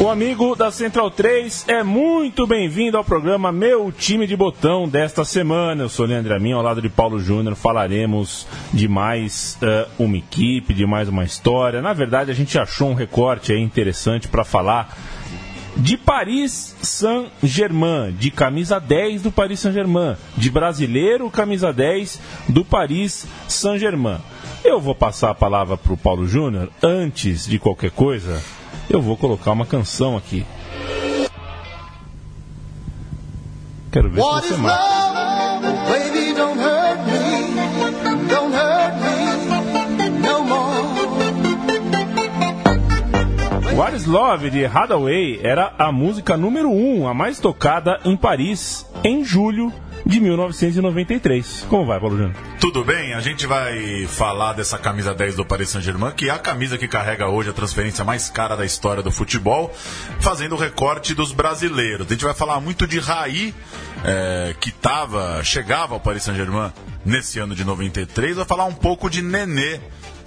O amigo da Central 3 é muito bem-vindo ao programa Meu Time de Botão desta semana. Eu sou Leandro Amin, ao lado de Paulo Júnior. Falaremos de mais uh, uma equipe, de mais uma história. Na verdade, a gente achou um recorte interessante para falar de Paris Saint-Germain, de camisa 10 do Paris Saint-Germain, de brasileiro camisa 10 do Paris Saint-Germain. Eu vou passar a palavra para o Paulo Júnior antes de qualquer coisa eu vou colocar uma canção aqui. Quero ver What se você mata. What is Love de Hathaway era a música número 1, um, a mais tocada em Paris em julho de 1993. Como vai, Paulo Júnior? Tudo bem, a gente vai falar dessa camisa 10 do Paris Saint-Germain, que é a camisa que carrega hoje a transferência mais cara da história do futebol, fazendo o recorte dos brasileiros. A gente vai falar muito de Raí, é, que tava, chegava ao Paris Saint-Germain nesse ano de 93, vai falar um pouco de Nenê,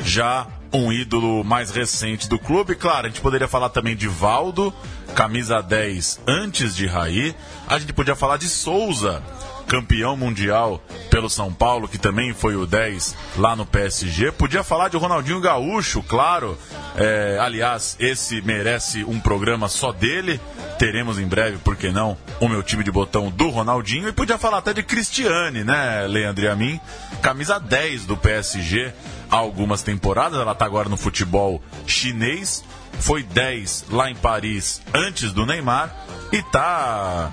já um ídolo mais recente do clube. Claro, a gente poderia falar também de Valdo, camisa 10 antes de Raí. A gente podia falar de Souza, campeão mundial pelo São Paulo, que também foi o 10 lá no PSG. Podia falar de Ronaldinho Gaúcho, claro. É, aliás, esse merece um programa só dele. Teremos em breve, por que não, o meu time de botão do Ronaldinho. E podia falar até de Cristiane, né, Leandro e a mim? Camisa 10 do PSG há algumas temporadas. Ela está agora no futebol chinês. Foi 10 lá em Paris antes do Neymar. E tá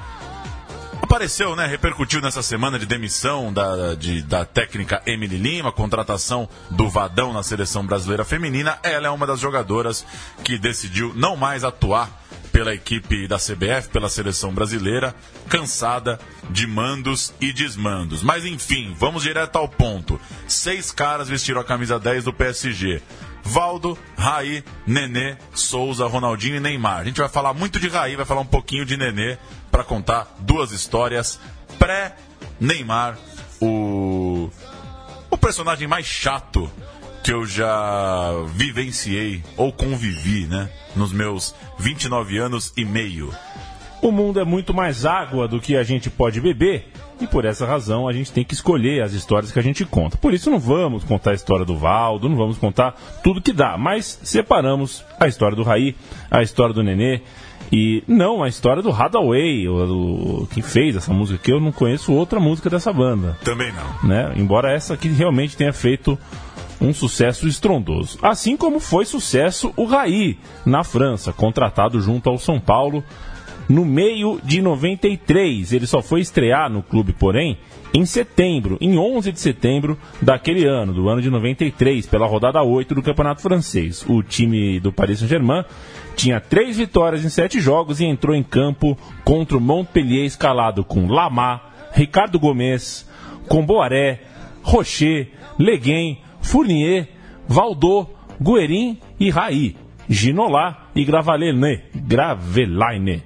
Apareceu, né? Repercutiu nessa semana de demissão da, de, da técnica Emily Lima, contratação do Vadão na seleção brasileira feminina. Ela é uma das jogadoras que decidiu não mais atuar pela equipe da CBF, pela seleção brasileira, cansada de mandos e desmandos. Mas enfim, vamos direto ao ponto. Seis caras vestiram a camisa 10 do PSG. Valdo, Raí, Nenê, Souza, Ronaldinho e Neymar. A gente vai falar muito de Raí, vai falar um pouquinho de Nenê para contar duas histórias pré-Neymar, o o personagem mais chato que eu já vivenciei ou convivi, né, nos meus 29 anos e meio. O mundo é muito mais água do que a gente pode beber e por essa razão a gente tem que escolher as histórias que a gente conta. Por isso não vamos contar a história do Valdo, não vamos contar tudo que dá, mas separamos a história do Raí, a história do Nenê e não a história do Hadaway, o, o, que fez essa música que eu não conheço outra música dessa banda. Também não. Né? Embora essa aqui realmente tenha feito um sucesso estrondoso. Assim como foi sucesso o Raí na França, contratado junto ao São Paulo no meio de 93. Ele só foi estrear no clube, porém, em setembro, em 11 de setembro daquele ano, do ano de 93, pela rodada 8 do Campeonato Francês. O time do Paris Saint-Germain tinha três vitórias em sete jogos e entrou em campo contra o Montpellier escalado com Lamar, Ricardo Gomes, Comboaré, Rocher, Leguem, Fournier, Valdô, Guerin e Raí, Ginolá e Gravelaine. Gravelaine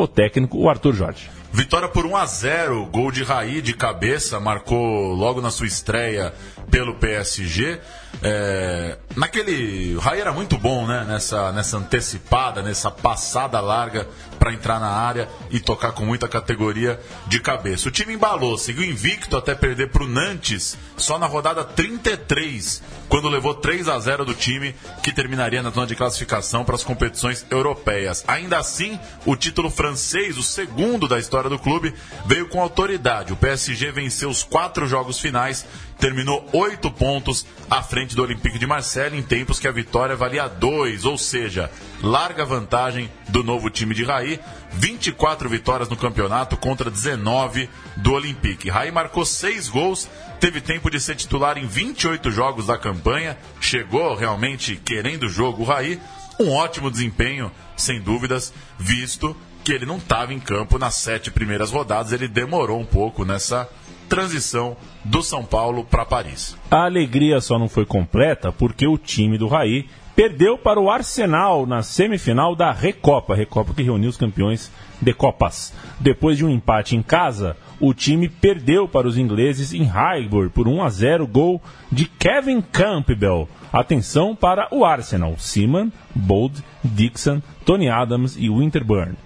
o técnico, o Arthur Jorge. Vitória por 1 a 0 gol de Raí de cabeça, marcou logo na sua estreia pelo PSG. É, naquele. O Raí era muito bom, né? Nessa, nessa antecipada, nessa passada larga para entrar na área e tocar com muita categoria de cabeça. O time embalou, seguiu invicto até perder para o Nantes só na rodada 33, quando levou 3 a 0 do time que terminaria na zona de classificação para as competições europeias. Ainda assim, o título francês, o segundo da história do clube, veio com autoridade. O PSG venceu os quatro jogos finais terminou oito pontos à frente do Olympique de Marseille em tempos que a vitória valia dois, ou seja, larga vantagem do novo time de Raí, 24 vitórias no campeonato contra 19 do Olympique. Raí marcou seis gols, teve tempo de ser titular em 28 jogos da campanha, chegou realmente querendo o jogo. O Raí, um ótimo desempenho, sem dúvidas, visto que ele não estava em campo nas sete primeiras rodadas, ele demorou um pouco nessa transição do São Paulo para Paris. A alegria só não foi completa porque o time do Raí perdeu para o Arsenal na semifinal da Recopa, Recopa que reuniu os campeões de Copas. Depois de um empate em casa, o time perdeu para os ingleses em Highbury por 1 a 0, gol de Kevin Campbell. Atenção para o Arsenal: Seaman, Bold, Dixon, Tony Adams e Winterburn.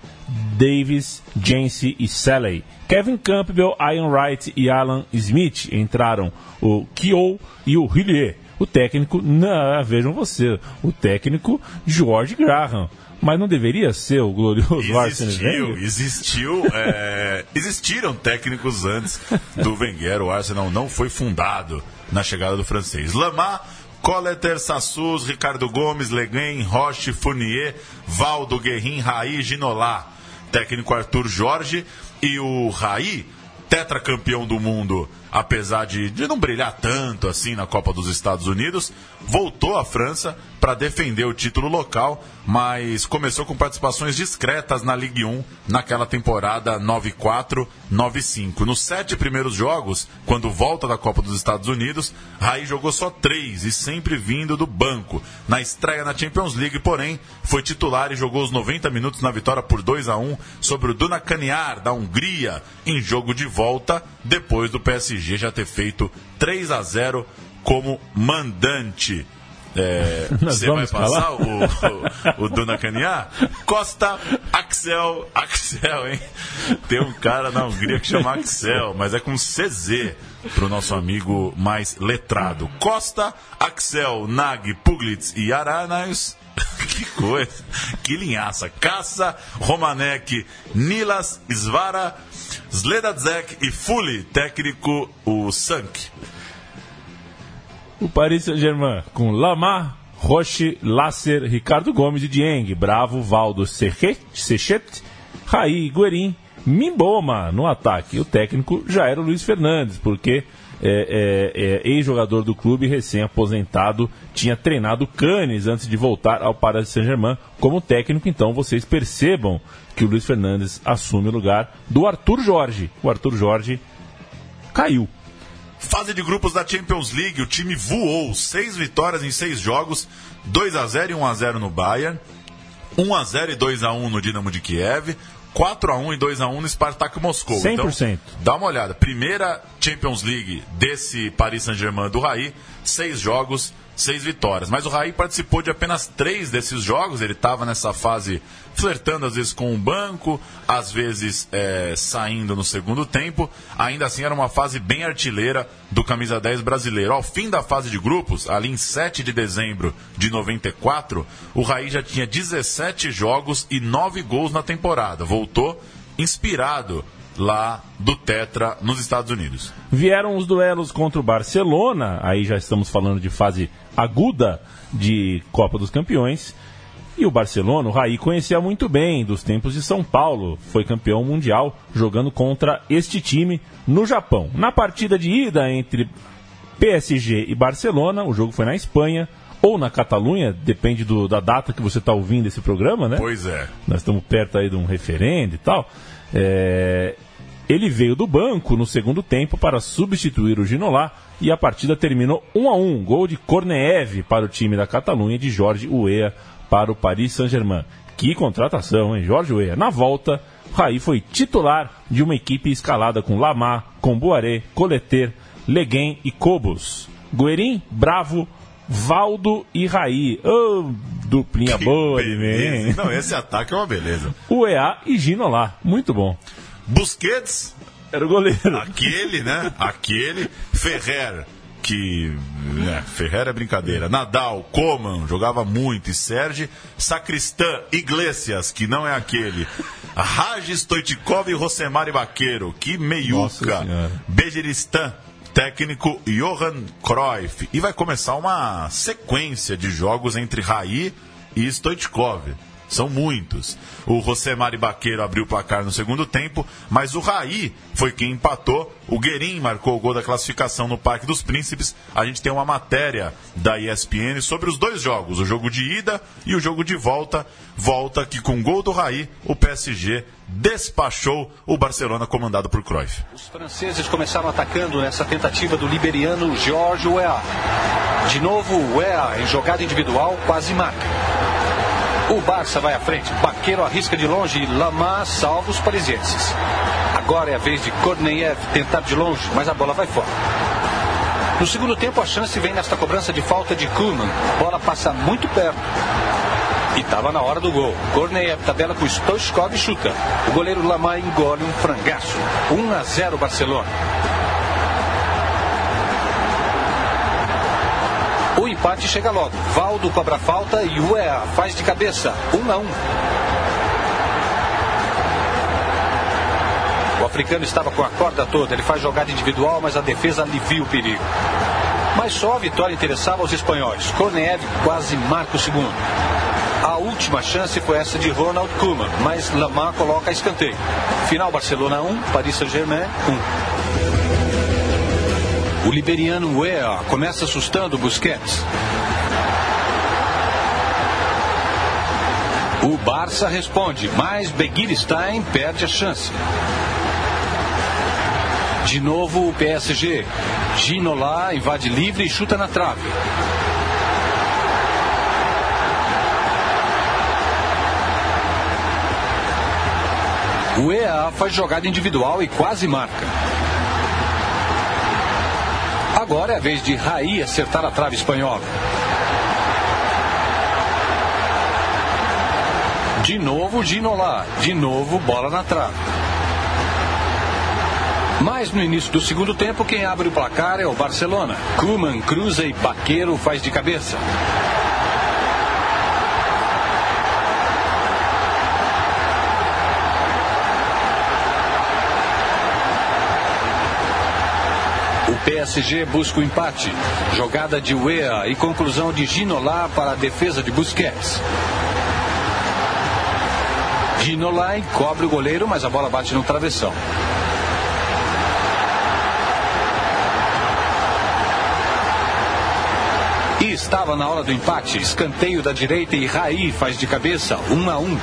Davis, Jancy e Salley. Kevin Campbell, Ian Wright e Alan Smith entraram o Kyo e o Hillier. O técnico, não, vejam você, o técnico George Graham. Mas não deveria ser o glorioso Arsene Wenger? Existiu, é, existiram técnicos antes do Wenger. O Arsenal não foi fundado na chegada do francês. Lamar, Colleter, Sassus, Ricardo Gomes, Leguen, Roche, Fournier, Valdo, Guerrin, Raí, Ginolá. Técnico Arthur Jorge e o Raí, tetracampeão do mundo apesar de, de não brilhar tanto assim na Copa dos Estados Unidos, voltou à França para defender o título local, mas começou com participações discretas na Ligue 1 naquela temporada 9-4-9-5. Nos sete primeiros jogos, quando volta da Copa dos Estados Unidos, Raí jogou só três e sempre vindo do banco. Na estreia na Champions League, porém, foi titular e jogou os 90 minutos na vitória por 2 a 1 sobre o Dunakaniar da Hungria em jogo de volta depois do PSG já ter feito 3 a 0 como mandante. É, você vai passar o, o, o Dona Caniá? Costa Axel, Axel, hein? Tem um cara na Hungria que chama Axel, mas é com CZ para o nosso amigo mais letrado. Costa, Axel, Nag, Puglitz e Aranais. que coisa, que linhaça. Caça, Romanek, Nilas, Svara, Sledadzek e Fuli, técnico o Sank. O Paris Saint-Germain com Lamar, Roche, Lasser, Ricardo Gomes e Dieng, Bravo, Valdo, Sechet, Raí, Guerin, Mimboma no ataque. O técnico já era o Luiz Fernandes, porque é, é, é, ex-jogador do clube, recém-aposentado, tinha treinado Cannes antes de voltar ao Paris Saint-Germain como técnico. Então vocês percebam que o Luiz Fernandes assume o lugar do Arthur Jorge. O Arthur Jorge caiu. Fase de grupos da Champions League, o time voou. Seis vitórias em seis jogos, 2 a 0 e 1 a 0 no Bayern, 1 a 0 e 2 a 1 no Dinamo de Kiev, 4 a 1 e 2 a 1 no Spartak Moscou. 100%. Então, dá uma olhada. Primeira Champions League desse Paris Saint-Germain do Raí, seis jogos, seis vitórias. Mas o Raí participou de apenas três desses jogos. Ele estava nessa fase flertando às vezes com o banco, às vezes é, saindo no segundo tempo. Ainda assim era uma fase bem artilheira do camisa 10 brasileiro. Ao fim da fase de grupos, ali em 7 de dezembro de 94, o Raí já tinha 17 jogos e 9 gols na temporada. Voltou inspirado lá do Tetra nos Estados Unidos. Vieram os duelos contra o Barcelona, aí já estamos falando de fase aguda de Copa dos Campeões. E o Barcelona, o Raí conhecia muito bem dos tempos de São Paulo. Foi campeão mundial jogando contra este time no Japão. Na partida de ida entre PSG e Barcelona, o jogo foi na Espanha ou na Catalunha, depende do, da data que você está ouvindo esse programa, né? Pois é. Nós estamos perto aí de um referendo e tal. É, ele veio do banco no segundo tempo para substituir o Ginolá e a partida terminou 1 a 1 Gol de Corneeve para o time da Catalunha de Jorge Uea para o Paris Saint-Germain. Que contratação, hein? Jorge Weah. Na volta, Raí foi titular de uma equipe escalada com Lamar, Comboaré, Coleter, Leguem e Cobos. Guerin, Bravo, Valdo e Raí. Oh, duplinha que boa mim. Não, esse ataque é uma beleza. O EA e Gino lá. Muito bom. Busquets. Era o goleiro. Aquele, né? Aquele. Ferrer que né, Ferreira é brincadeira. Nadal, Coman, jogava muito. E Sérgio, Sacristã, Iglesias, que não é aquele. Raj Stoichkov e Rosemari Vaqueiro, que meiuca. Bejeristã, técnico Johan Cruyff. E vai começar uma sequência de jogos entre Raí e Stoichkov. São muitos. O José Mari Baqueiro abriu o placar no segundo tempo, mas o Raí foi quem empatou. O Guerin marcou o gol da classificação no Parque dos Príncipes. A gente tem uma matéria da ESPN sobre os dois jogos, o jogo de ida e o jogo de volta. Volta que com o gol do Raí, o PSG despachou o Barcelona comandado por Cruyff. Os franceses começaram atacando nessa tentativa do liberiano George Weah. De novo, Weah em jogada individual quase marca. O Barça vai à frente, Baqueiro arrisca de longe e Lamar salva os parisienses. Agora é a vez de Korneyev tentar de longe, mas a bola vai fora. No segundo tempo, a chance vem nesta cobrança de falta de Kuhlmann. Bola passa muito perto. E estava na hora do gol. Korneyev tabela com Stoichkov e chuta. O goleiro Lamar engole um frangaço. 1 a 0 Barcelona. Empate chega logo. Valdo cobra falta e Uea faz de cabeça. 1 a 1. O africano estava com a corda toda. Ele faz jogada individual, mas a defesa alivia o perigo. Mas só a vitória interessava aos espanhóis. Korneyev quase marca o segundo. A última chance foi essa de Ronald Koeman, mas Lamar coloca escanteio. Final Barcelona 1, Paris Saint-Germain 1. O liberiano Weah começa assustando Busquets. O Barça responde, mas Begiristain perde a chance. De novo o PSG. Ginola invade livre e chuta na trave. O EA faz jogada individual e quase marca. Agora é a vez de Raí acertar a trave espanhola. De novo Ginola, de novo bola na trave. Mas no início do segundo tempo, quem abre o placar é o Barcelona. Kuman cruza e Baqueiro faz de cabeça. PSG busca o empate. Jogada de Wea e conclusão de Ginola para a defesa de Busquets. Ginola cobre o goleiro, mas a bola bate no travessão. E estava na hora do empate. Escanteio da direita e Raí faz de cabeça, um a um.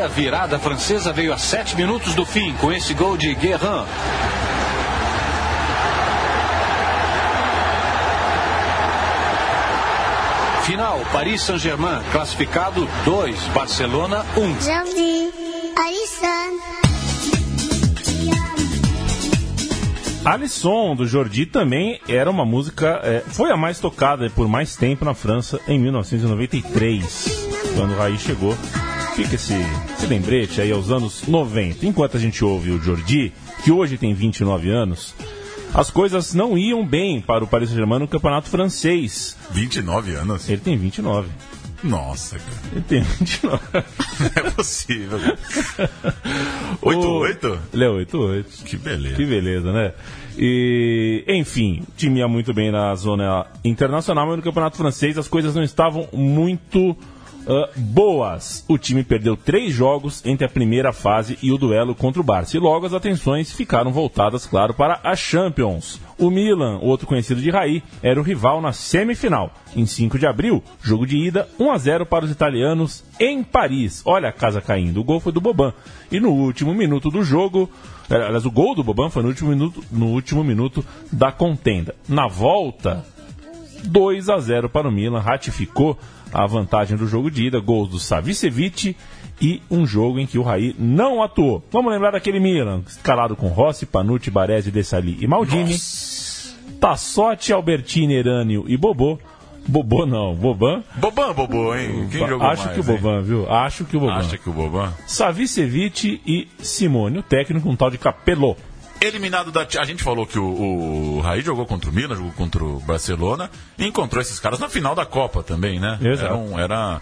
A virada francesa veio a sete minutos do fim, com esse gol de Guerrin. Final, Paris Saint-Germain, classificado 2, Barcelona 1. Um. Alisson, do Jordi, também era uma música. É, foi a mais tocada por mais tempo na França em 1993, quando o Raí chegou. Fica esse, esse lembrete aí aos anos 90. Enquanto a gente ouve o Jordi, que hoje tem 29 anos, as coisas não iam bem para o Paris Saint-Germain no campeonato francês. 29 anos? Ele tem 29. Nossa, cara. Ele tem 29. Não é possível. 8-8? Ele é 8-8. Que beleza. Que beleza, né? E, enfim, time ia muito bem na zona internacional, mas no campeonato francês as coisas não estavam muito uh, boas. O time perdeu três jogos entre a primeira fase e o duelo contra o Barça. E logo as atenções ficaram voltadas, claro, para a Champions. O Milan, outro conhecido de Raí, era o rival na semifinal. Em 5 de abril, jogo de ida, 1 a 0 para os italianos em Paris. Olha a casa caindo. O gol foi do Boban. E no último minuto do jogo, eh, aliás, o gol do Boban foi no último minuto, no último minuto da contenda. Na volta, 2 a 0 para o Milan, ratificou a vantagem do jogo de ida, gols do Savicevic e um jogo em que o Raí não atuou. Vamos lembrar daquele Milan, escalado com Rossi, Panucci, Baresi, Dessali e Maldini. Tassotti, Albertini, Erânio e Bobô. Bobô não, Boban. Boban, Bobô, hein? Quem jogou Acho mais, que o hein? Boban, viu? Acho que o Boban. Acha que o Boban? Savicevic e Simone, o técnico, um tal de Capello. Eliminado da. A gente falou que o, o Raí jogou contra o Milan, jogou contra o Barcelona e encontrou esses caras na final da Copa também, né? Exato. Era, um- era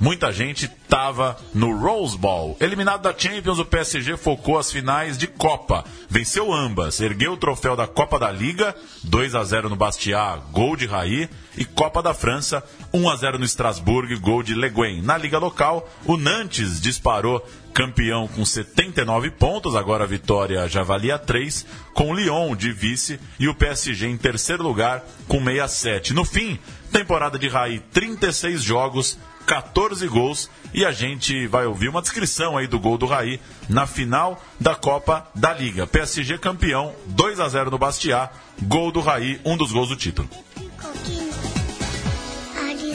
Muita gente estava no Rose Bowl. Eliminado da Champions, o PSG focou as finais de Copa. Venceu ambas, ergueu o troféu da Copa da Liga, 2 a 0 no Bastia, gol de Raí, e Copa da França, 1 a 0 no Strasbourg, gol de Le Guin. Na liga local, o Nantes disparou campeão com 79 pontos, agora a vitória já valia 3, com o Lyon de vice e o PSG em terceiro lugar com 67. No fim, temporada de Raí, 36 jogos, 14 gols e a gente vai ouvir uma descrição aí do gol do Raí na final da Copa da Liga. PSG campeão, 2 a 0 no Bastia, gol do Raí, um dos gols do título.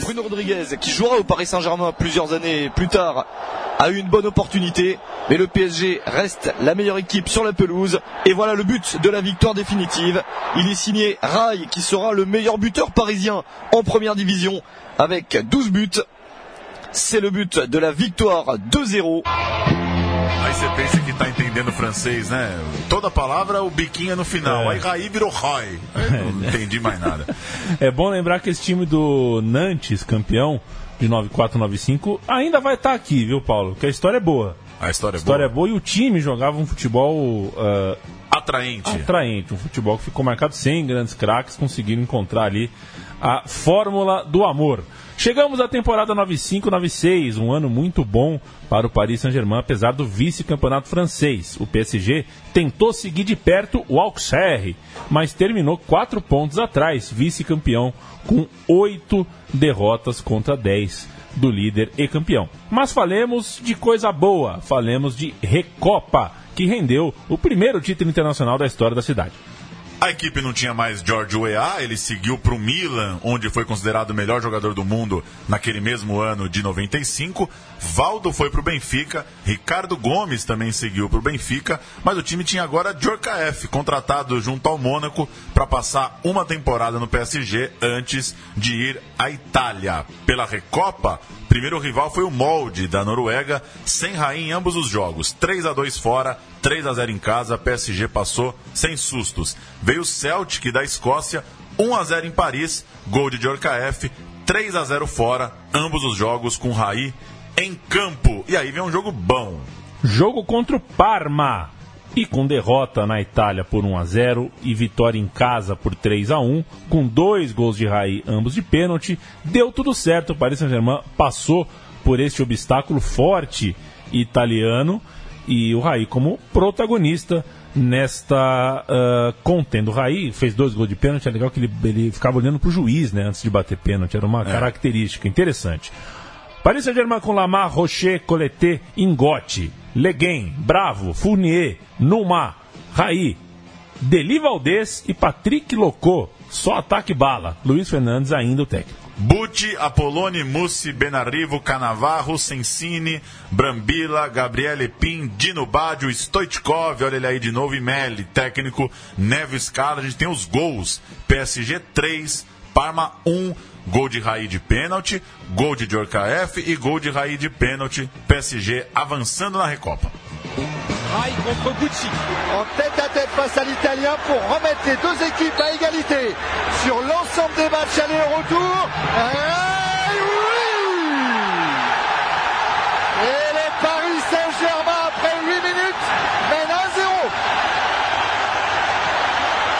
Bruno Rodriguez, qui jouera au Paris Saint-Germain plusieurs années plus tard, a eu une bonne opportunité, mais le PSG reste la meilleure équipe sur la pelouse. Et voilà le but de la victoire définitive. Il est signé Rai, qui sera le meilleur buteur parisien en première division, avec 12 buts. C'est le but de la vitória 2-0. Aí você pensa que tá entendendo francês, né? Toda palavra o biquinho é no final. É. Aí Raí virou Roy. Não entendi mais nada. É bom lembrar que esse time do Nantes, campeão de 94-95, ainda vai estar aqui, viu, Paulo? Que a história é boa. A história A é história é boa. boa e o time jogava um futebol ah, Atraente. atraente, um futebol que ficou marcado sem grandes craques, conseguiram encontrar ali a fórmula do amor. Chegamos à temporada 95-96, um ano muito bom para o Paris Saint-Germain, apesar do vice-campeonato francês. O PSG tentou seguir de perto o Auxerre, mas terminou quatro pontos atrás, vice-campeão, com oito derrotas contra 10 do líder e campeão. Mas falemos de coisa boa, falemos de Recopa, que rendeu o primeiro título internacional da história da cidade. A equipe não tinha mais George Weah, ele seguiu para o Milan, onde foi considerado o melhor jogador do mundo naquele mesmo ano de 95. Valdo foi para o Benfica, Ricardo Gomes também seguiu para o Benfica, mas o time tinha agora Djorkaeff, contratado junto ao Mônaco para passar uma temporada no PSG antes de ir à Itália. Pela Recopa, primeiro rival foi o Molde da Noruega, sem rainha em ambos os jogos, 3 a 2 fora, 3 a 0 em casa, PSG passou sem sustos. Veio o Celtic da Escócia, 1 a 0 em Paris, gol de Djorkaeff, 3 a 0 fora, ambos os jogos com Raí em campo. E aí vem um jogo bom. Jogo contra o Parma. E com derrota na Itália por 1 a 0 e vitória em casa por 3 a 1, com dois gols de Raí, ambos de pênalti, deu tudo certo. O Paris Saint-Germain passou por este obstáculo forte italiano e o Raí como protagonista nesta uh, contenda. O Raí fez dois gols de pênalti, é legal que ele, ele ficava olhando para o juiz né, antes de bater pênalti, era uma característica interessante. Paris Saint-Germain com Lamar, Rocher, Coleté, Ingote, Leguin, Bravo, Fournier, Numa, Raí, Deli Valdez e Patrick Locô. Só ataque bala. Luiz Fernandes ainda o técnico. Bucci, Apolone, Mussi, Benarrivo, Canavarro, Sensini, Brambila, Gabriele Pin, Dino Baggio, Stoichkov, olha ele aí de novo, e Melli, técnico, Neves Scala, a gente tem os gols, PSG 3, Parma 1, gol de Raí de pênalti, gol de Djorkaeff e gol de Raí de pênalti, PSG avançando na Recopa. Rai contre Gucci. en tête à tête face à l'Italien pour remettre les deux équipes à égalité sur l'ensemble des matchs aller et retour. Et oui Et le Paris Saint-Germain, après 8 minutes, mène 1-0.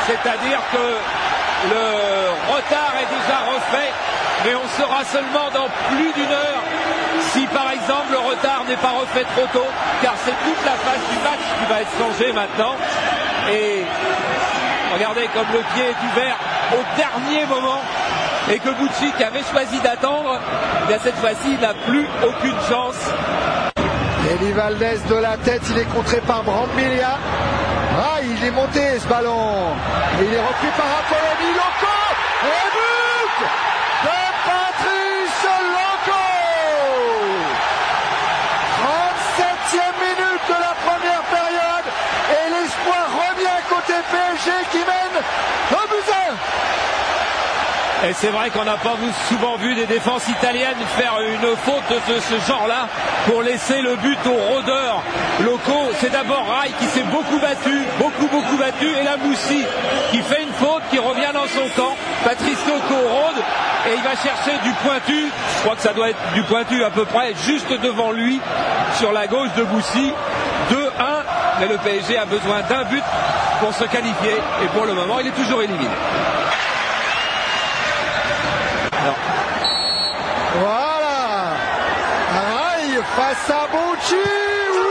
C'est-à-dire que le retard est déjà refait, mais on sera seulement dans plus d'une heure si par exemple le retard n'est pas refait trop tôt, car c'est toute la phase du match qui va être changée maintenant. Et regardez comme le pied est ouvert au dernier moment et que Gucci qui avait choisi d'attendre, eh bien cette fois-ci il n'a plus aucune chance. Eli Valdez de la tête, il est contré par Brambilla. Ah, il est monté ce ballon. Il est repris par Apoloni Qui mène 1 but à 1. Et c'est vrai qu'on n'a pas souvent vu des défenses italiennes faire une faute de ce genre-là pour laisser le but aux rôdeurs locaux. C'est d'abord Rai qui s'est beaucoup battu, beaucoup beaucoup battu, et la Moussi qui fait une faute, qui revient dans son camp. Patrice Loco rôde, et il va chercher du pointu. Je crois que ça doit être du pointu à peu près juste devant lui sur la gauche de Boussy. 2-1, mais le PSG a besoin d'un but pour se qualifier et pour le moment il est toujours éliminé. Voilà. Aïe face à Bouchy. Oui.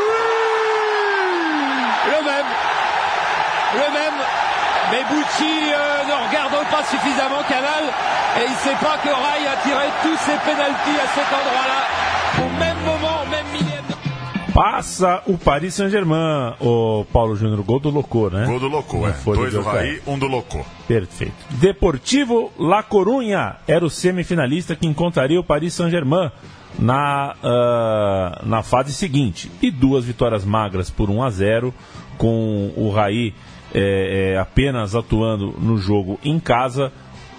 Le même. Le même. Mais Bucci euh, ne regarde pas suffisamment Canal et il ne sait pas que Rai a tiré tous ses pénalties à cet endroit-là au même Passa o Paris Saint-Germain, o Paulo Júnior, gol do Locô, né? Gol do Locô, é. Dois do Raí, um do Locô. Perfeito. Deportivo La Corunha era o semifinalista que encontraria o Paris Saint-Germain na, ah, na fase seguinte. E duas vitórias magras por 1 a 0 com o Raí eh, eh, apenas atuando no jogo em casa.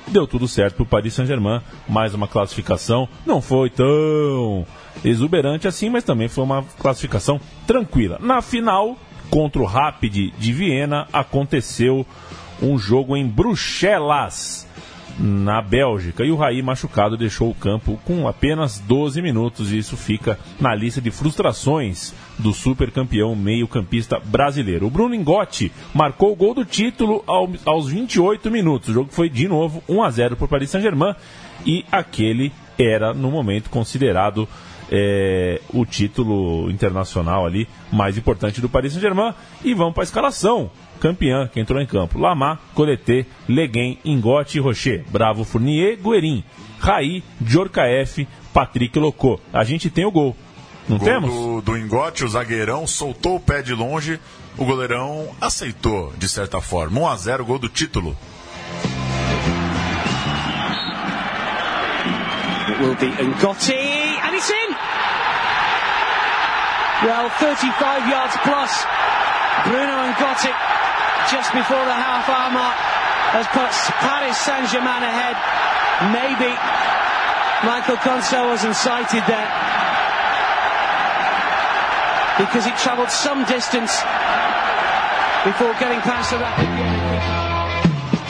Deu tudo certo para o Paris Saint-Germain. Mais uma classificação. Não foi tão exuberante assim, mas também foi uma classificação tranquila. Na final, contra o Rapid de Viena, aconteceu um jogo em Bruxelas, na Bélgica. E o Raí, machucado, deixou o campo com apenas 12 minutos. E isso fica na lista de frustrações do super campeão meio-campista brasileiro. O Bruno Ingotti marcou o gol do título ao- aos 28 minutos. O jogo foi de novo 1 a 0 para o Paris Saint-Germain. E aquele era, no momento, considerado é, o título internacional ali mais importante do Paris Saint-Germain. E vamos para a escalação. Campeã que entrou em campo: Lamar, Coleté, Leguem, Ingote e Rocher. Bravo, Fournier, Guerin, Raí, Djorkaeff, Patrick Locô. A gente tem o gol. Não Gol temos? do, do Ingote, o zagueirão soltou o pé de longe, o goleirão aceitou, de certa forma. 1 a 0 gol do título. It will be Ngotti, Well, 35 yards plus. Bruno Ngotti, just before the half hour mark, has put Paris Saint Germain ahead. Maybe Michael Conso wasn't sighted there. Because he travelled some distance before getting past the rapid.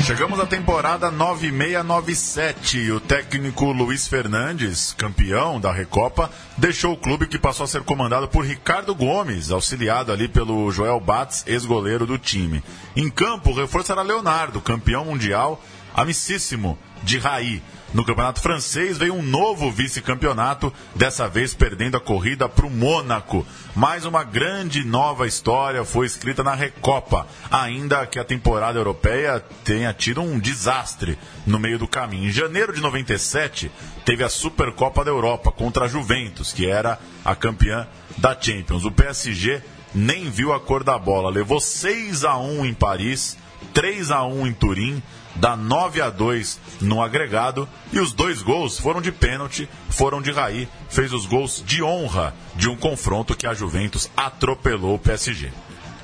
Chegamos à temporada 9697 e o técnico Luiz Fernandes, campeão da Recopa, deixou o clube que passou a ser comandado por Ricardo Gomes, auxiliado ali pelo Joel Batz, ex-goleiro do time. Em campo, o reforço era Leonardo, campeão mundial, amicíssimo de Raí. No campeonato francês veio um novo vice-campeonato, dessa vez perdendo a corrida para o Mônaco. Mais uma grande nova história foi escrita na Recopa, ainda que a temporada europeia tenha tido um desastre no meio do caminho. Em janeiro de 97, teve a Supercopa da Europa contra a Juventus, que era a campeã da Champions. O PSG nem viu a cor da bola, levou 6 a 1 em Paris, 3 a 1 em Turim, dá 9 a 2 no agregado e os dois gols foram de pênalti, foram de Raí, fez os gols de honra de um confronto que a Juventus atropelou o PSG.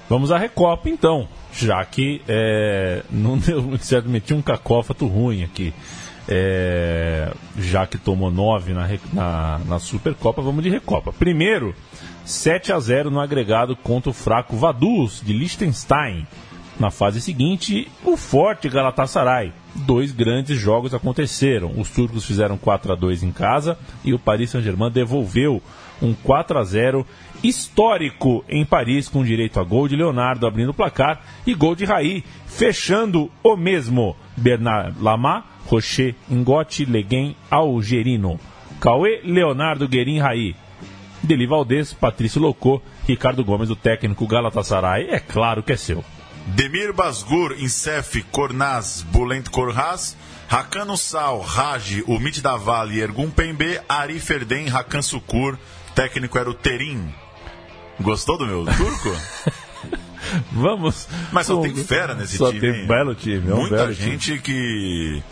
Vamos à Recopa então, já que é, não deu muito certo, meti um cacófato ruim aqui. É, já que tomou 9 na, na, na Supercopa, vamos de Recopa. Primeiro, 7 a 0 no agregado contra o fraco Vaduz, de Liechtenstein. Na fase seguinte, o forte Galatasaray. Dois grandes jogos aconteceram. Os turcos fizeram 4 a 2 em casa e o Paris Saint-Germain devolveu um 4 a 0 histórico em Paris, com direito a gol de Leonardo abrindo o placar e gol de Raí, fechando o mesmo. Bernard Lamar, Rocher, Ingote, Leguem, Algerino. Cauê, Leonardo, Guerin, Raí. Deli Valdez, Patrício Locô, Ricardo Gomes, o técnico Galatasaray. É claro que é seu. Demir Basgur, Insef, Kornaz, Bulent Korhaz, Hakan Sal, Raji, Umit Davali, Ergun Pembe, Ari Ferden, Hakan Sukur, técnico era o Terim. Gostou do meu turco? Vamos. Mas só com- tem fera nesse só time. tem hein? belo time. É um Muita belo time. gente que.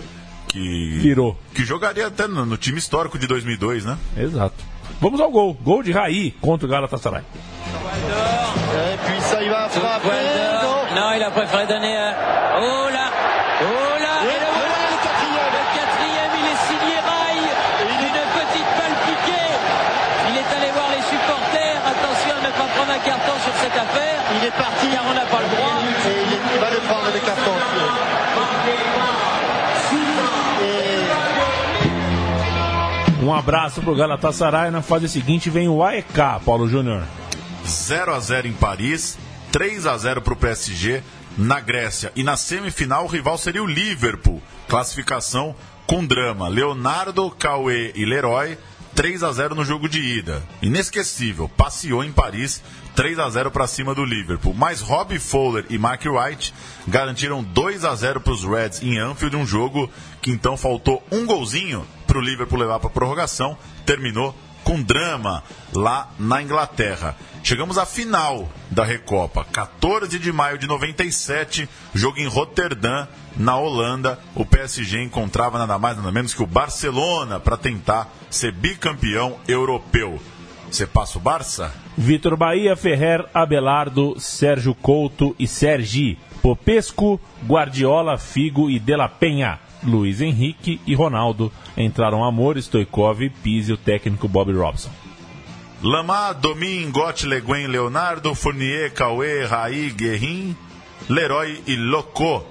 Que. Virou. Que jogaria até no, no time histórico de 2002, né? Exato. Vamos ao gol. Gol de Raí contra o Galatasaray. Et puis ça, il va frapper. Non. Non, il a préféré donner. euh, Oh là Oh là Et le voilà le quatrième. Le quatrième, il est signé Rail Une petite balle piquée Il est allé voir les supporters. Attention à ne pas prendre un carton sur cette affaire. Il est parti. Car on n'a pas le droit. Um abraço pro Galatasaray. Na fase seguinte vem o AEK, Paulo Júnior. 0 a 0 em Paris, 3 a 0 para o PSG na Grécia. E na semifinal o rival seria o Liverpool. Classificação com drama. Leonardo, Cauê e Leroy 3 a 0 no jogo de ida. Inesquecível. Passeou em Paris 3 a 0 para cima do Liverpool. Mas Robbie Fowler e Mark Wright garantiram 2 a 0 para os Reds em Anfield, um jogo que então faltou um golzinho para o Liverpool levar para prorrogação. Terminou com drama lá na Inglaterra. Chegamos à final da Recopa, 14 de maio de 97, jogo em Roterdã, na Holanda. O PSG encontrava nada mais nada menos que o Barcelona para tentar ser bicampeão europeu. Você passa o Barça? Vitor Bahia, Ferrer, Abelardo, Sérgio Couto e Sergi. Popesco, Guardiola, Figo e De Penha. Luiz Henrique e Ronaldo. Entraram Amor, Stoikov, Pise e o técnico Bob Robson. Lamar, Domin, Gotti, Leguen, Leonardo, Fournier, Cauê, Raí, Guerrin, Leroy e Loco.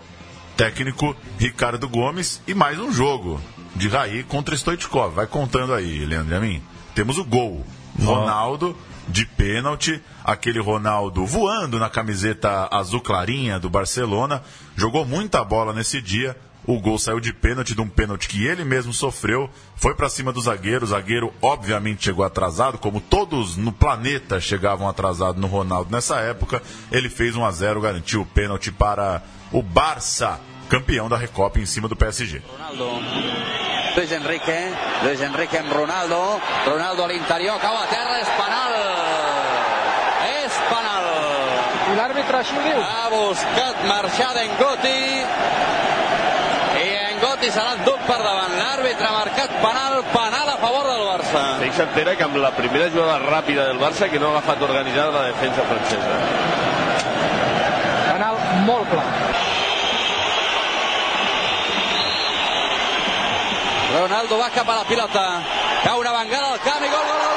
Técnico Ricardo Gomes e mais um jogo de Raí contra Stoichkov. Vai contando aí, Leandro e mim. Temos o gol. Ronaldo de pênalti, aquele Ronaldo voando na camiseta azul clarinha do Barcelona, jogou muita bola nesse dia. O gol saiu de pênalti, de um pênalti que ele mesmo sofreu, foi para cima do zagueiro. O zagueiro, obviamente, chegou atrasado, como todos no planeta chegavam atrasados no Ronaldo nessa época. Ele fez 1 a 0 garantiu o pênalti para o Barça, campeão da Recopa em cima do PSG. Ronaldo. Luis Enrique, Luis Enrique amb Ronaldo, Ronaldo a l'interior, cau a terra, és penal! És penal! I l'àrbitre així ho diu. Ha buscat marxar d'Engoti i Engoti serà el duc per davant. L'àrbitre ha marcat penal, penal a favor del Barça. Deixa entera que amb la primera jugada ràpida del Barça que no ha agafat organitzada la defensa francesa. Penal molt clar. Ronaldo va cap a la pilota. Cau una vengada al camp i gol, gol, gol,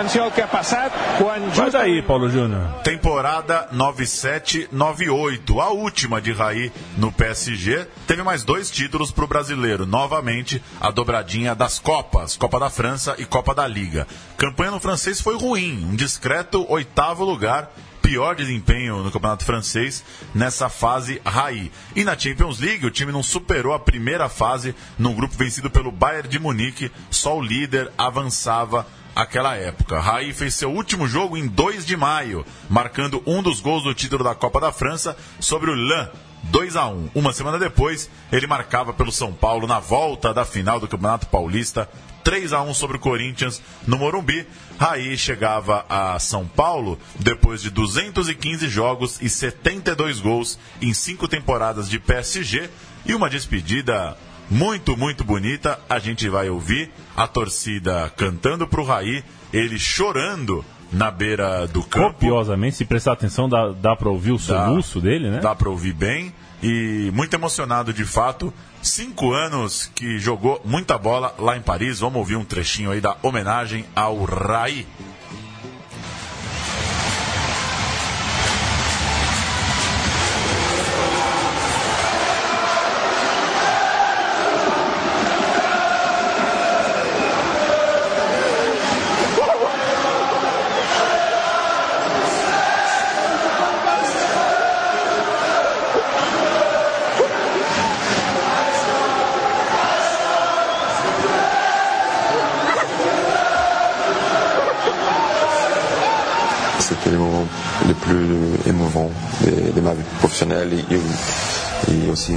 I atenció al que ha passat quan Vai daí, Paulo Júnior. Temporada 97-98, a última de Raí no PSG. Teve mais dois títulos para o brasileiro. Novamente, a dobradinha das Copas, Copa da França e Copa da Liga. Campanha no francês foi ruim, um discreto oitavo lugar. Pior desempenho no campeonato francês nessa fase Raí. E na Champions League, o time não superou a primeira fase num grupo vencido pelo Bayern de Munique. Só o líder avançava aquela época. Raí fez seu último jogo em 2 de maio, marcando um dos gols do título da Copa da França sobre o Lan. 2 a 1 Uma semana depois, ele marcava pelo São Paulo na volta da final do Campeonato Paulista. 3 a 1 sobre o Corinthians no Morumbi. Raí chegava a São Paulo depois de 215 jogos e 72 gols em cinco temporadas de PSG e uma despedida muito, muito bonita. A gente vai ouvir a torcida cantando pro Raí, ele chorando na beira do campo. Copiosamente, se prestar atenção, dá, dá pra ouvir o soluço dele, né? Dá pra ouvir bem. E muito emocionado de fato. Cinco anos que jogou muita bola lá em Paris. Vamos ouvir um trechinho aí da homenagem ao Raí.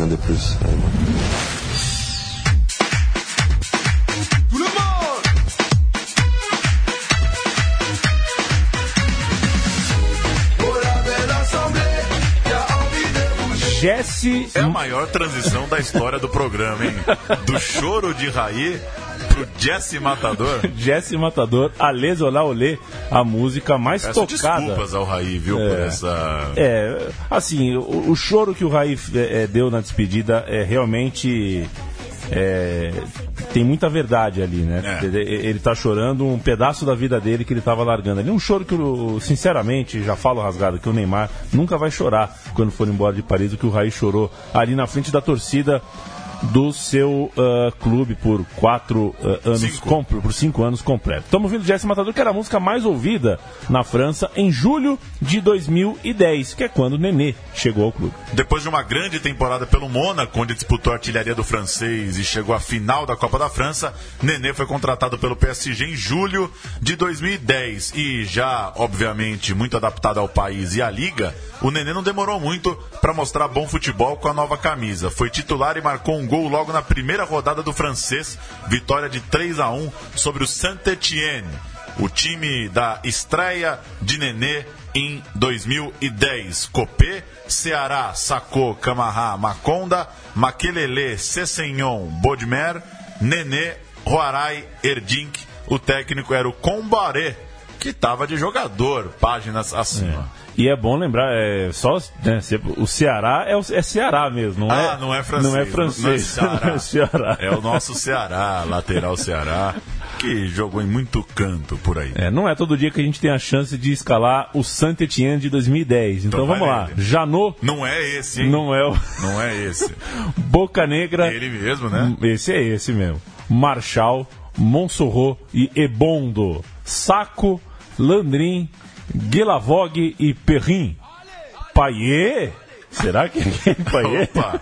Des plus. euh, Jesse. É a maior transição da história do programa, hein? Do choro de Raí Pro Jesse Matador? Jesse Matador, Alês Olá Olê, a música mais Peço tocada. desculpas ao Raí, viu, por essa... É, assim, o, o choro que o Raí é, é, deu na despedida é realmente. é, tem muita verdade ali, né? É. Ele, ele tá chorando um pedaço da vida dele que ele tava largando ali. Um choro que, eu, sinceramente, já falo rasgado, que o Neymar nunca vai chorar quando for embora de Paris, o que o Raí chorou ali na frente da torcida do seu ah, clube por quatro ah, anos, Cinco. com- por cinco anos completos. Estamos ouvindo Jesse Matador, que era a música mais ouvida na França em julho de 2010, que é quando o Nenê chegou ao clube. Depois de uma grande temporada pelo Mônaco, onde disputou a artilharia do francês e chegou à final da Copa da França, Nenê foi contratado pelo PSG em julho de 2010. E já, obviamente, muito adaptado ao país e à liga, o Nenê não demorou muito para mostrar bom futebol com a nova camisa. Foi titular e marcou um gol logo na primeira rodada do francês, vitória de 3 a 1 sobre o Saint-Étienne o time da estreia de Nenê em 2010. Copé, Ceará, Sacô, Camará, Maconda, Maquelele, Cessenhon, Bodmer, Nenê, Roarai, Erdink. O técnico era o Combaré, que estava de jogador, páginas acima. E é bom lembrar, é, só né, o Ceará é, o, é Ceará mesmo, não Ah, é? não é francês. Não é francês, não é Ceará. não é Ceará. É o nosso Ceará, lateral Ceará, que jogou em muito canto por aí. É, não é todo dia que a gente tem a chance de escalar o Saint-Étienne de 2010. Então, Então vamos lá. ele. Janot Não é esse, hein? não é o Não é esse. Boca Negra. Ele mesmo, né? Esse é esse mesmo. Marchal, Monsorro e Ebondo. Saco, Landrin, Guelavog e Perrin. Paier? Será que é Paier? Opa,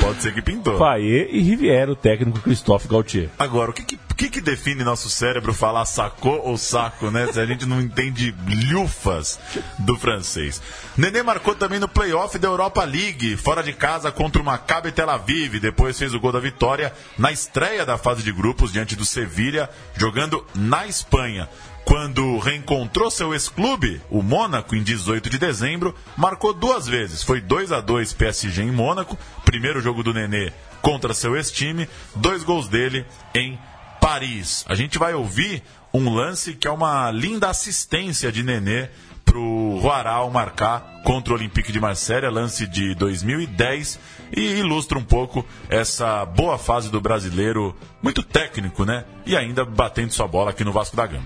pode ser que pintou. Paier e Riviera, o técnico Christophe Gaultier. Agora, o que, que que define nosso cérebro falar sacou ou saco, né? Se a gente não entende lhufas do francês. Nenê marcou também no playoff da Europa League, fora de casa contra o Maccabi Tel Aviv. Depois fez o gol da vitória na estreia da fase de grupos diante do Sevilha, jogando na Espanha. Quando reencontrou seu ex-clube, o Mônaco, em 18 de dezembro, marcou duas vezes. Foi 2 a 2 PSG em Mônaco, primeiro jogo do Nenê contra seu ex-time, dois gols dele em Paris. A gente vai ouvir um lance que é uma linda assistência de Nenê pro Roaral marcar contra o Olympique de Marselha, lance de 2010, e ilustra um pouco essa boa fase do brasileiro, muito técnico, né? E ainda batendo sua bola aqui no Vasco da Gama.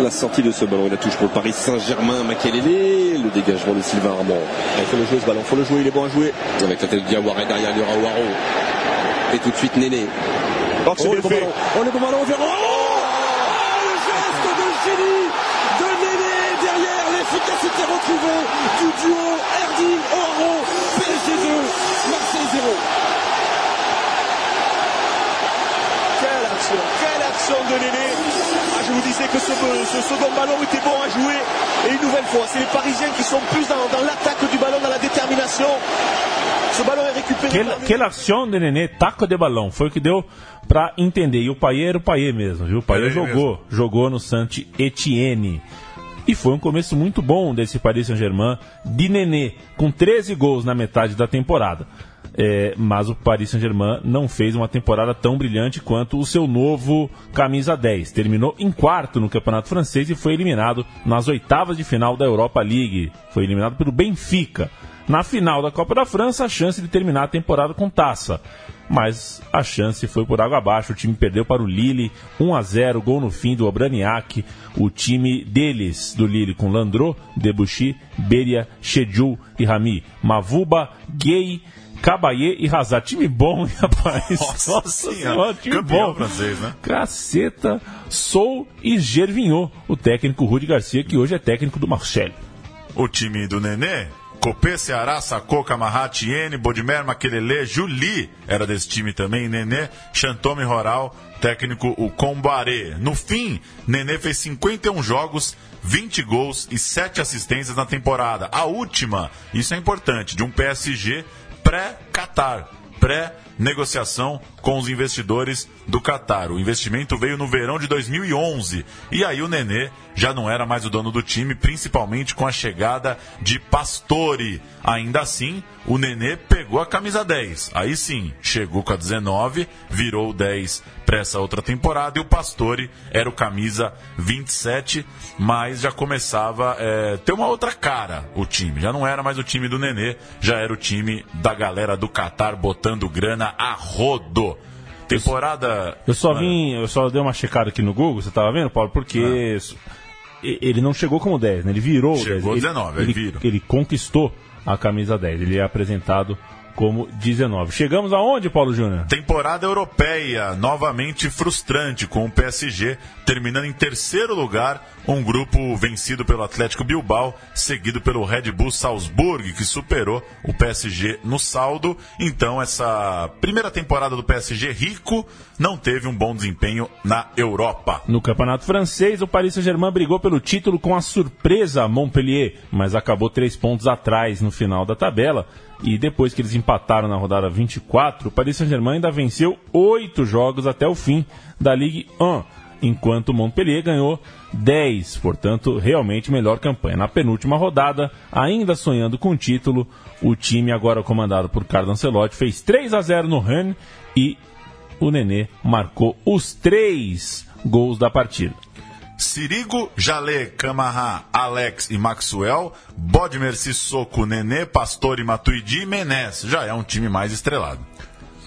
la sortie de ce ballon. Et la touche pour le Paris Saint-Germain, Makelele, le dégagement de Sylvain Armand. Il faut le jouer ce ballon, faut le jouer, il est bon à jouer. Avec la tête de Diawara derrière, il y aura Waro. Et tout de suite Néné. Oh, bien le bon ballon, oh le bon ballon, on verra. Oh, geste de Néné derrière, l'efficacité retrouvée du duo Erdin Oaro, PSG 2, Marseille 0. De Néné ah, Je vous disais que ce, ce second ballon était bon à jouer. Et une nouvelle fois, c'est les Parisiens qui sont plus dans, dans l'attaque du ballon, dans la détermination. Ce ballon est récupéré Quelle, par quelle action de Nenê, taco de balão. Foi o que deu pra entender. E o Paier era o Paier mesmo, viu? O Paier Era ele jogou, jogou no Saint Etienne. E foi um começo muito bom desse Paris Saint-Germain de Nenê, com 13 gols na metade da temporada. É, mas o Paris Saint-Germain não fez uma temporada tão brilhante quanto o seu novo camisa 10. Terminou em quarto no Campeonato Francês e foi eliminado nas oitavas de final da Europa League. Foi eliminado pelo Benfica. Na final da Copa da França, a chance de terminar a temporada com taça. Mas a chance foi por água abaixo. O time perdeu para o Lille 1 a 0, gol no fim do Obraniak. O time deles, do Lille, com Landreau, Debuchy, Beria, Chedjou e Rami. Mavuba, Gay, Cabaye e Hazard. Time bom, hein, rapaz? Nossa Senhora, time campeão bom. francês, né? Caceta, Sou e Gervinhot, o técnico Rudi Garcia, que hoje é técnico do Marcelo. O time do Nenê, Copé, Ceará, Sacô, Camará, Tiene, Bodmer, Maquelele, Juli era desse time também, Nenê, Chantome Roral, técnico o Combaré. No fim, Nenê fez 51 jogos, 20 gols e 7 assistências na temporada. A última, isso é importante, de um PSG pré-Qatar. Pré-negociação com os investidores do Qatar. O investimento veio no verão de 2011 e aí o Nenê já não era mais o dono do time, principalmente com a chegada de Pastore. Ainda assim, o Nenê pegou a camisa 10. Aí sim, chegou com a 19, virou o 10 para essa outra temporada e o Pastore era o camisa 27, mas já começava a é, ter uma outra cara o time. Já não era mais o time do Nenê, já era o time da galera do Qatar botando grana a rodo. Temporada. Eu só vim, eu só dei uma checada aqui no Google, você tava vendo, Paulo? Porque e- ele não chegou como 10, né? Ele virou Chegou 10. 19, ele, ele ele conquistou a camisa 10. Ele é apresentado como 19. Chegamos aonde, Paulo Júnior? Temporada europeia, novamente frustrante, com o PSG terminando em terceiro lugar, um grupo vencido pelo Atlético Bilbao, seguido pelo Red Bull Salzburg, que superou o PSG no saldo. Então, essa primeira temporada do PSG rico não teve um bom desempenho na Europa. No campeonato francês, o Paris Saint-Germain brigou pelo título com a surpresa Montpellier, mas acabou três pontos atrás no final da tabela. E depois que eles empataram na rodada 24, o Paris Saint-Germain ainda venceu oito jogos até o fim da Ligue 1, enquanto o Montpellier ganhou 10, portanto, realmente melhor campanha. Na penúltima rodada, ainda sonhando com o título, o time agora comandado por Carlo Ancelotti fez 3 a 0 no Rennes e o Nenê marcou os três gols da partida. Sirigo, Jalé, Camará, Alex e Maxwell, Bodmer, Sissoko, Nenê, Pastore, Matuidi e Menez. Já é um time mais estrelado.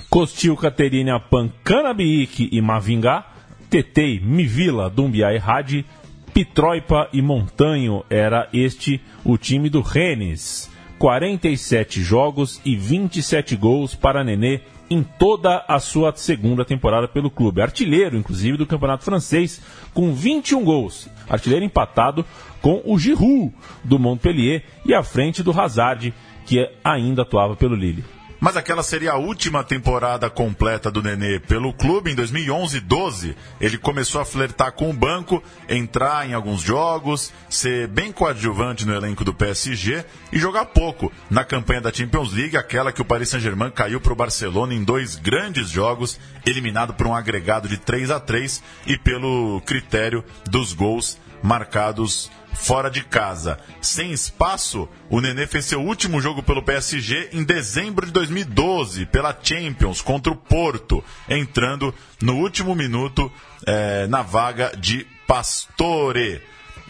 Costil, Caterina, Pan, Canabique e Mavinga, Tetei, Mivila, Dumbia e Hadi, Pitroipa e Montanho era este o time do Rennes. 47 jogos e 27 gols para Nenê em toda a sua segunda temporada pelo clube. Artilheiro, inclusive, do campeonato francês, com 21 gols. Artilheiro empatado com o Giroud, do Montpellier, e à frente do Hazard, que ainda atuava pelo Lille. Mas aquela seria a última temporada completa do Nenê pelo clube. Em 2011-12, ele começou a flertar com o banco, entrar em alguns jogos, ser bem coadjuvante no elenco do PSG e jogar pouco na campanha da Champions League, aquela que o Paris Saint-Germain caiu para o Barcelona em dois grandes jogos, eliminado por um agregado de 3 a 3 e pelo critério dos gols marcados fora de casa. Sem espaço, o Nenê fez seu último jogo pelo PSG em dezembro de 2012, pela Champions, contra o Porto, entrando no último minuto eh, na vaga de Pastore.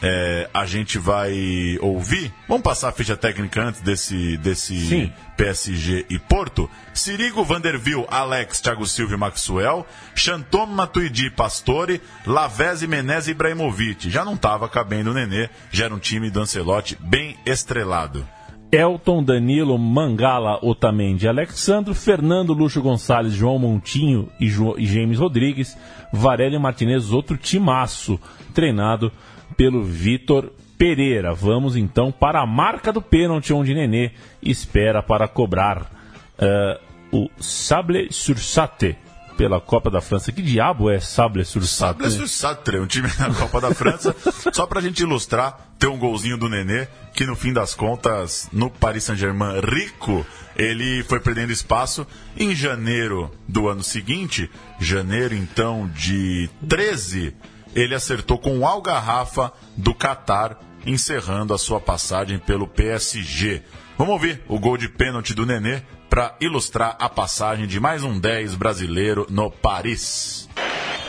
Eh, a gente vai ouvir. Vamos passar a ficha técnica antes desse, desse Sim. PSG e Porto. Sirigo, Vanderville, Alex, Thiago Silva e Maxwell. Chantom, Matuidi, Pastore. Lavezzi, Menezes e Ibrahimovic. Já não estava cabendo o Nenê. Já era um time do Ancelotti bem estrelado. Elton, Danilo, Mangala, Otamendi, Alexandro, Fernando, Luxo Gonçalves, João Montinho e, Jo- e James Rodrigues, Varela e Martinez, outro timaço, treinado pelo Vitor Pereira. Vamos então para a marca do pênalti, onde Nenê espera para cobrar eh, o Sable Sursate pela Copa da França. Que diabo é Sable Sursate? Sable Satre, um time na Copa da França. Só pra gente ilustrar, tem um golzinho do Nenê, que no fim das contas, no Paris Saint-Germain rico, ele foi perdendo espaço. Em janeiro do ano seguinte, janeiro então de 13, ele acertou com o Algarrafa do Qatar, encerrando a sua passagem pelo PSG. Vamos ouvir o gol de pênalti do Nenê para ilustrar a passagem de mais um 10 brasileiro no Paris.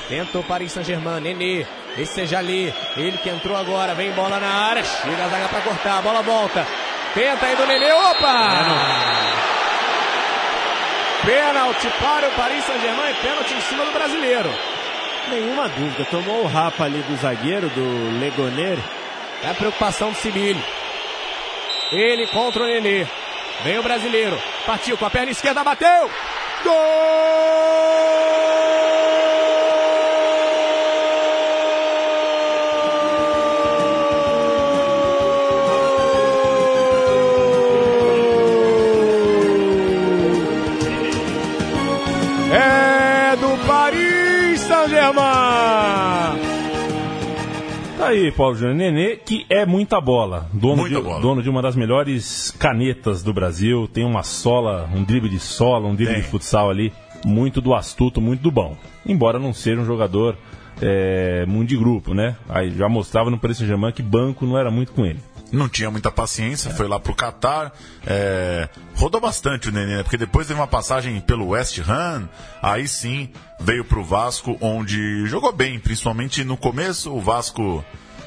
Tenta o Paris Saint-Germain, Nenê. Esse seja ali. Ele que entrou agora. Vem bola na área. Chega a zaga pra cortar. A bola volta. Tenta aí do Nenê. Opa! Pênalti para o Paris Saint-Germain. Pênalti em cima do brasileiro. Nenhuma dúvida. Tomou o rapa ali do zagueiro, do Legoner. É a preocupação do Sibili. Ele contra o Nenê. Vem o brasileiro. Partiu com a perna esquerda. Bateu. É aí, Paulo Júnior. Nenê, que é muita bola. Dono, Muita de, bola. dono de uma das melhores canetas do Brasil. Tem uma sola, um drible de sola, um drible Tem. de futsal ali. Muito do astuto, muito do bom. Embora não seja um jogador é, muito de grupo, né? Aí já mostrava no Paris Saint-Germain que banco não era muito com ele. Não tinha muita paciência, foi lá pro Catar. é, rodou bastante o Nenê, né? porque depois teve uma passagem pelo West Ham. Aí sim veio pro Vasco, onde jogou bem, principalmente no começo. O Vasco,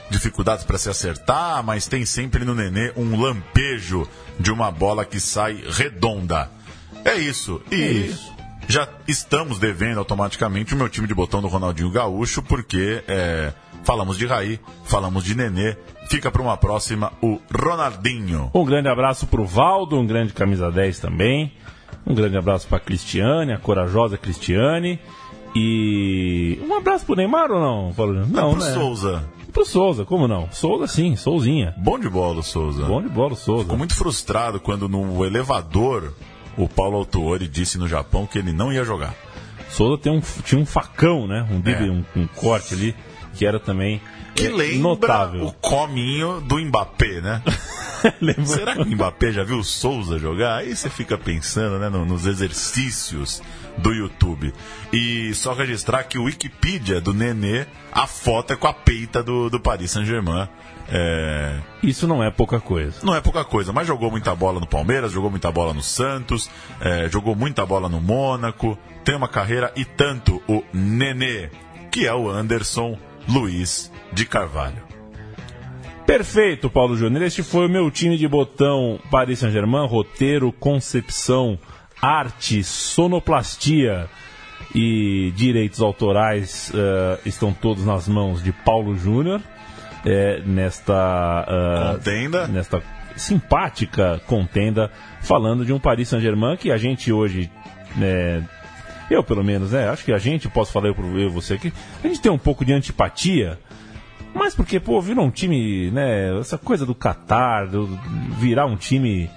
dificuldades para se acertar, mas tem sempre no Nenê um lampejo de uma bola que sai redonda. É isso. E já estamos devendo automaticamente o meu time de botão do Ronaldinho Gaúcho, porque é, falamos de Raí, falamos de Nenê. Fica para uma próxima o Ronaldinho. Um grande abraço pro Valdo, um grande camisa 10 também. Um grande abraço pra Cristiane, a corajosa Cristiane. E um abraço pro Neymar ou não, Paulo Júnior? Não, pro né? Souza. Pro Souza, como não? Souza sim, Souzinha. Bom de bola o Souza. Bom de bola o Souza. Ficou muito frustrado quando no elevador o Paulo Autuori disse no Japão que ele não ia jogar. Souza tem um, tinha um facão, né? Um, É. um, um corte ali, que era também Que é, lembra notável. o cominho do Mbappé, né? Será que o Mbappé já viu o Souza jogar? Aí você fica pensando né, no- nos exercícios do YouTube. E só registrar que o Wikipedia do Nenê, a foto é com a peita do, do Paris Saint-Germain. É, Isso não é pouca coisa. Não é pouca coisa, mas jogou muita bola no Palmeiras, jogou muita bola no Santos, é, jogou muita bola no Mônaco, tem uma carreira e tanto o Nenê, que é o Anderson Luiz de Carvalho. Perfeito, Paulo Júnior. Este foi o meu time de botão Paris Saint-Germain, roteiro, concepção, arte, sonoplastia e direitos autorais eh, estão todos nas mãos de Paulo Júnior eh, nesta eh, Contenda. nesta simpática contenda falando de um Paris Saint-Germain que a gente hoje né, eu pelo menos, né? Acho que a gente, posso falar eu, pro- eu e você aqui, a gente tem um pouco de antipatia mas porque, pô, virou um time, né? Essa coisa do Qatar, do, virar um time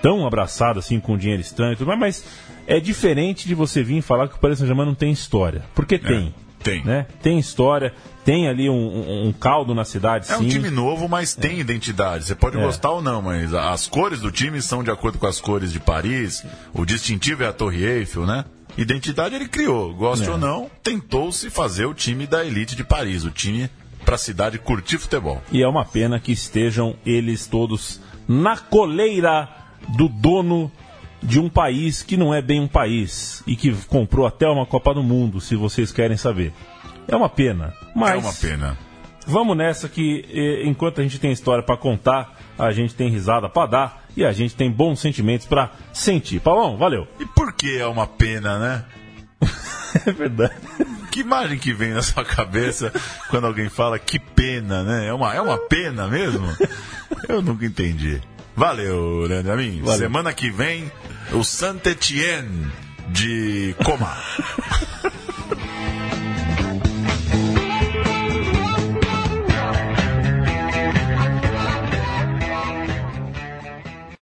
tão abraçado assim com dinheiro estranho e tudo mais, mas é diferente de você vir falar que o Paris Saint-Germain não tem história. Porque tem. tem. Né? Tem história, tem ali um, um- um caldo na cidade, É sim. um time novo, mas tem identidade. Você pode É. gostar ou não, mas as cores do time são de acordo com as cores de Paris. O distintivo é a Torre Eiffel, né? Identidade ele criou. Goste É. ou não, tentou-se fazer o time da elite de Paris, o time para a cidade curtir futebol. E é uma pena que estejam eles todos na coleira do dono de um país que não é bem um país e que comprou até uma Copa do Mundo, se vocês querem saber. É uma pena. Mas É uma pena. Vamos nessa que eh, enquanto a gente tem história pra contar, a gente tem risada pra dar e a gente tem bons sentimentos pra sentir. Paulão, valeu. E por que é uma pena, né? é verdade. Que imagem que vem na sua cabeça quando alguém fala que pena, né? É uma, é uma pena mesmo? Eu nunca entendi. Valeu, Leandro Amin. Valeu. Semana que vem, o Saint-Etienne de Coma.